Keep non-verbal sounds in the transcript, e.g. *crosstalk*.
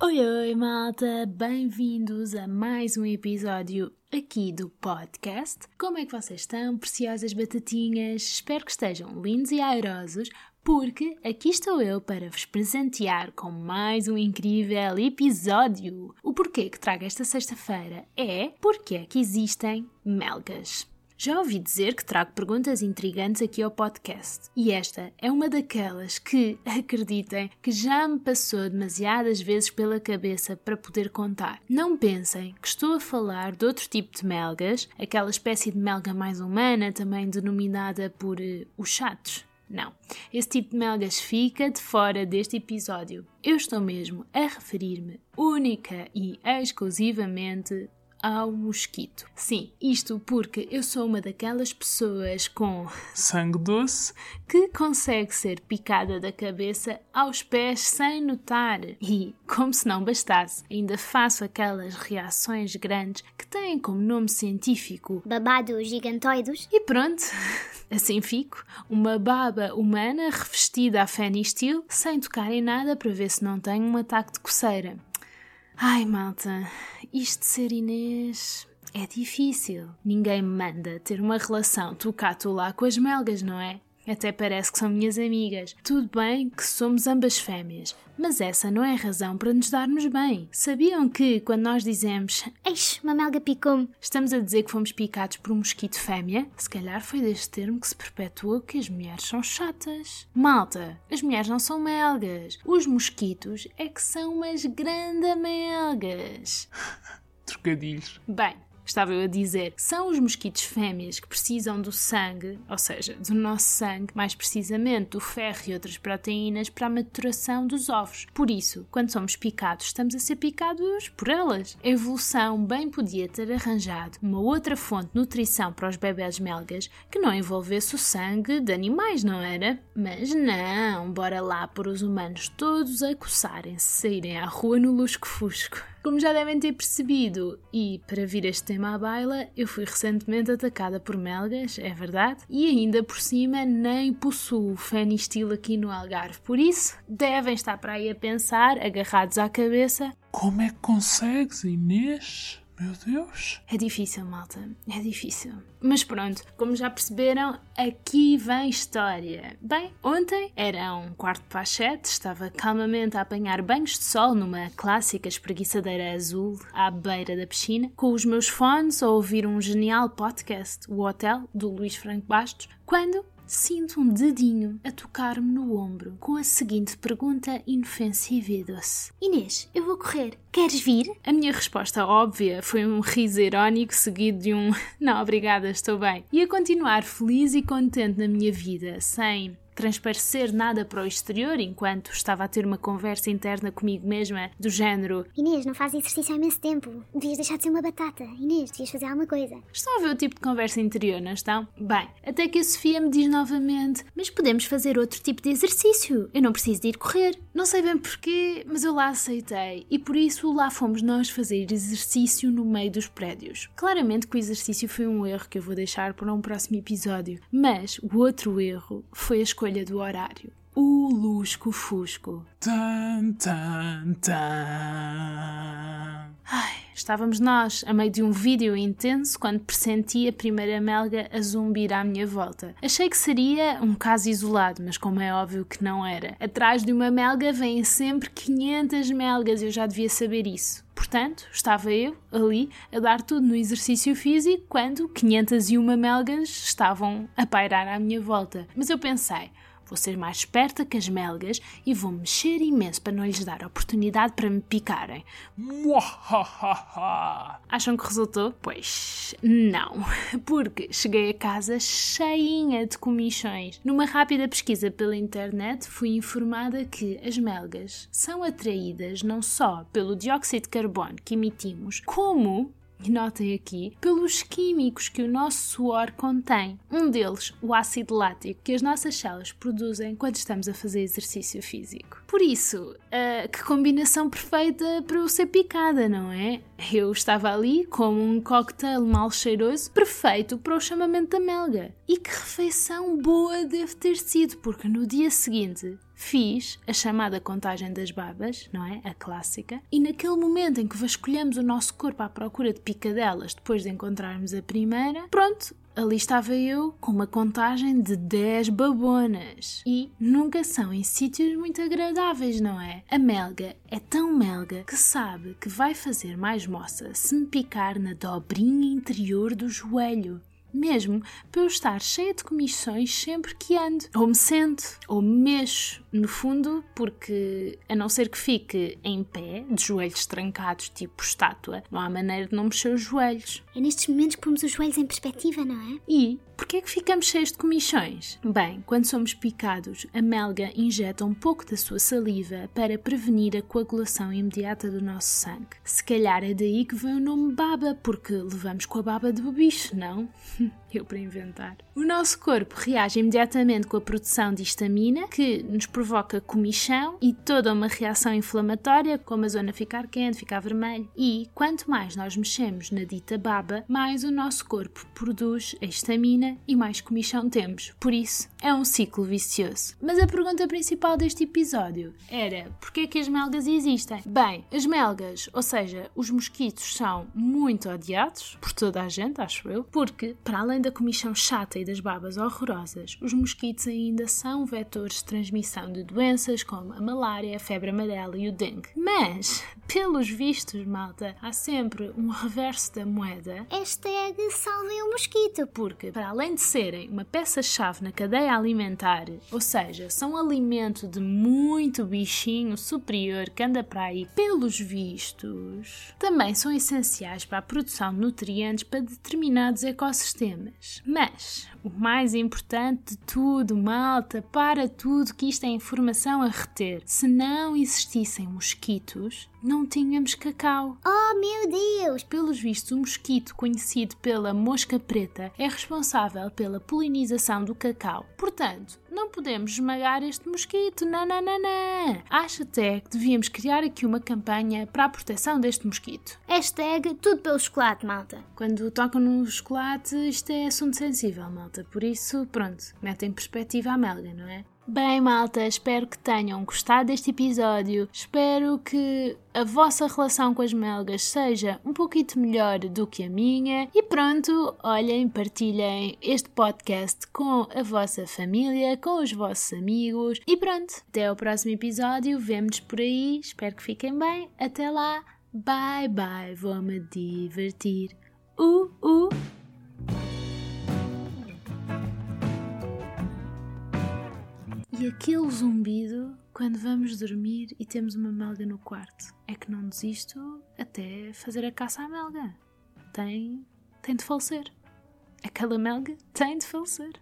Oi, oi, malta! Bem-vindos a mais um episódio aqui do podcast. Como é que vocês estão, preciosas batatinhas? Espero que estejam lindos e airosos, porque aqui estou eu para vos presentear com mais um incrível episódio. O porquê que trago esta sexta-feira é porque é que existem melgas. Já ouvi dizer que trago perguntas intrigantes aqui ao podcast e esta é uma daquelas que, *laughs* acreditem, que já me passou demasiadas vezes pela cabeça para poder contar. Não pensem que estou a falar de outro tipo de melgas, aquela espécie de melga mais humana, também denominada por uh, os chatos. Não, esse tipo de melgas fica de fora deste episódio. Eu estou mesmo a referir-me única e exclusivamente ao mosquito. Sim, isto porque eu sou uma daquelas pessoas com sangue doce que consegue ser picada da cabeça aos pés sem notar. E, como se não bastasse, ainda faço aquelas reações grandes que têm como nome científico babados gigantoides. E pronto, *laughs* assim fico, uma baba humana revestida a fenistil, sem tocar em nada para ver se não tenho um ataque de coceira. Ai, malta, isto de ser Inês é difícil. Ninguém manda ter uma relação tu cá, tu lá com as melgas, não é? Até parece que são minhas amigas. Tudo bem que somos ambas fêmeas, mas essa não é razão para nos darmos bem. Sabiam que, quando nós dizemos Eixe, uma melga picou-me, estamos a dizer que fomos picados por um mosquito fêmea? Se calhar foi deste termo que se perpetuou que as mulheres são chatas. Malta, as mulheres não são melgas. Os mosquitos é que são umas grandes melgas. *laughs* Trocadilhos. Bem, estava eu a dizer, são os mosquitos fêmeas que precisam do sangue, ou seja, do nosso sangue, mais precisamente do ferro e outras proteínas para a maturação dos ovos. Por isso, quando somos picados, estamos a ser picados por elas. A evolução bem podia ter arranjado uma outra fonte de nutrição para os bebés melgas que não envolvesse o sangue de animais, não era? Mas não, bora lá por os humanos todos a coçarem-se, saírem à rua no lusco-fusco. Como já devem ter percebido, e para vir este tema à baila, eu fui recentemente atacada por melgas, é verdade, e ainda por cima nem possuo fenistil aqui no Algarve, por isso devem estar para aí a pensar, agarrados à cabeça. Como é que consegues, Inês? Meu Deus! É difícil, malta, é difícil. Mas pronto, como já perceberam, aqui vem história. Bem, ontem era um quarto para as sete, estava calmamente a apanhar banhos de sol numa clássica espreguiçadeira azul à beira da piscina, com os meus fones a ouvir um genial podcast, O Hotel, do Luís Franco Bastos, quando sinto um dedinho a tocar-me no ombro com a seguinte pergunta inofensiva e doce: Inês, eu vou correr. Queres vir? A minha resposta óbvia foi um riso irónico seguido de um *laughs* não, obrigada, estou bem. E a continuar feliz e contente na minha vida, sem transparecer nada para o exterior enquanto estava a ter uma conversa interna comigo mesma do género Inês, não faz exercício há imenso tempo. Devias deixar de ser uma batata. Inês, devias fazer alguma coisa. Estão a ver o tipo de conversa interior, não estão? Bem, até que a Sofia me diz novamente Mas podemos fazer outro tipo de exercício. Eu não preciso de ir correr. Não sei bem porquê, mas eu lá aceitei e por isso lá fomos nós fazer exercício no meio dos prédios. Claramente que o exercício foi um erro que eu vou deixar para um próximo episódio, mas o outro erro foi a escolha do horário. O lusco-fusco. Tan, tan, tan. Ai, estávamos nós a meio de um vídeo intenso quando pressenti a primeira melga a zumbir à minha volta. Achei que seria um caso isolado, mas como é óbvio que não era. Atrás de uma melga vêm sempre 500 melgas, eu já devia saber isso. Portanto, estava eu ali a dar tudo no exercício físico quando 501 melgas estavam a pairar à minha volta. Mas eu pensei, vou ser mais esperta que as melgas e vou mexer imenso para não lhes dar oportunidade para me picarem. Acham que resultou? Pois não, *laughs* porque cheguei a casa cheinha de comichões. Numa rápida pesquisa pela internet, fui informada que as melgas são atraídas não só pelo dióxido de carbono que emitimos, como e notem aqui, pelos químicos que o nosso suor contém. Um deles, o ácido lático, que as nossas células produzem quando estamos a fazer exercício físico. Por isso, uh, que combinação perfeita para eu ser picada, não é? Eu estava ali como um cocktail mal cheiroso, perfeito para o chamamento da melga. E que refeição boa deve ter sido, porque no dia seguinte fiz a chamada contagem das babas, não é? A clássica. E naquele momento em que vasculhamos o nosso corpo à procura de picadelas depois de encontrarmos a primeira, pronto, ali estava eu com uma contagem de 10 babonas. E nunca são em sítios muito agradáveis, não é? A melga é tão melga que sabe que vai fazer mais moça se me picar na dobrinha interior do joelho mesmo para eu estar cheia de comissões sempre que ando. Ou me sento, ou me mexo, no fundo, porque a não ser que fique em pé, de joelhos trancados, tipo estátua, não há maneira de não mexer os joelhos. É nestes momentos que pomos os joelhos em perspectiva, não é? E porquê é que ficamos cheios de comichões? Bem, quando somos picados, a melga injeta um pouco da sua saliva para prevenir a coagulação imediata do nosso sangue. Se calhar é daí que vem o nome baba, porque levamos com a baba do bicho, não? *laughs* eu para inventar. O nosso corpo reage imediatamente com a produção de histamina, que nos provoca comichão e toda uma reação inflamatória, como a zona ficar quente, ficar vermelho. E quanto mais nós mexemos na dita baba, mais o nosso corpo produz a histamina e mais comichão temos. Por isso, é um ciclo vicioso. Mas a pergunta principal deste episódio era: porquê que as melgas existem? Bem, as melgas, ou seja, os mosquitos, são muito odiados por toda a gente, acho eu, porque, para além da comichão chata e das babas horrorosas, os mosquitos ainda são vetores de transmissão de doenças como a malária, a febre amarela e o dengue. Mas, pelos vistos, malta, há sempre um reverso da moeda. Hashtag salvem o mosquito. Porque, para além de serem uma peça-chave na cadeia alimentar, ou seja, são alimento de muito bichinho superior que anda para aí, pelos vistos, também são essenciais para a produção de nutrientes para determinados ecossistemas. Mas, o mais importante de tudo, malta, para tudo que isto é informação a reter. Se não existissem mosquitos, não tínhamos cacau. Oh meu Deus! Pelos vistos, o mosquito, conhecido pela mosca preta, é responsável pela polinização do cacau. Portanto, não podemos esmagar este mosquito, nananana. Acho até que devíamos criar aqui uma campanha para a proteção deste mosquito. Hashtag tudo pelo chocolate, malta. Quando tocam no chocolate, isto é assunto sensível, malta. Por isso, pronto, mete em perspectiva a melga, não é? Bem, malta, espero que tenham gostado deste episódio. Espero que a vossa relação com as melgas seja um pouquinho melhor do que a minha. E pronto, olhem, partilhem este podcast com a vossa família, com os vossos amigos. E pronto, até ao próximo episódio. Vemo-nos por aí. Espero que fiquem bem. Até lá. Bye bye. Vou-me divertir. Uh, uh. E aquele zumbido quando vamos dormir e temos uma melga no quarto. É que não desisto até fazer a caça à melga. Tem, tem de falecer. Aquela melga tem de falecer.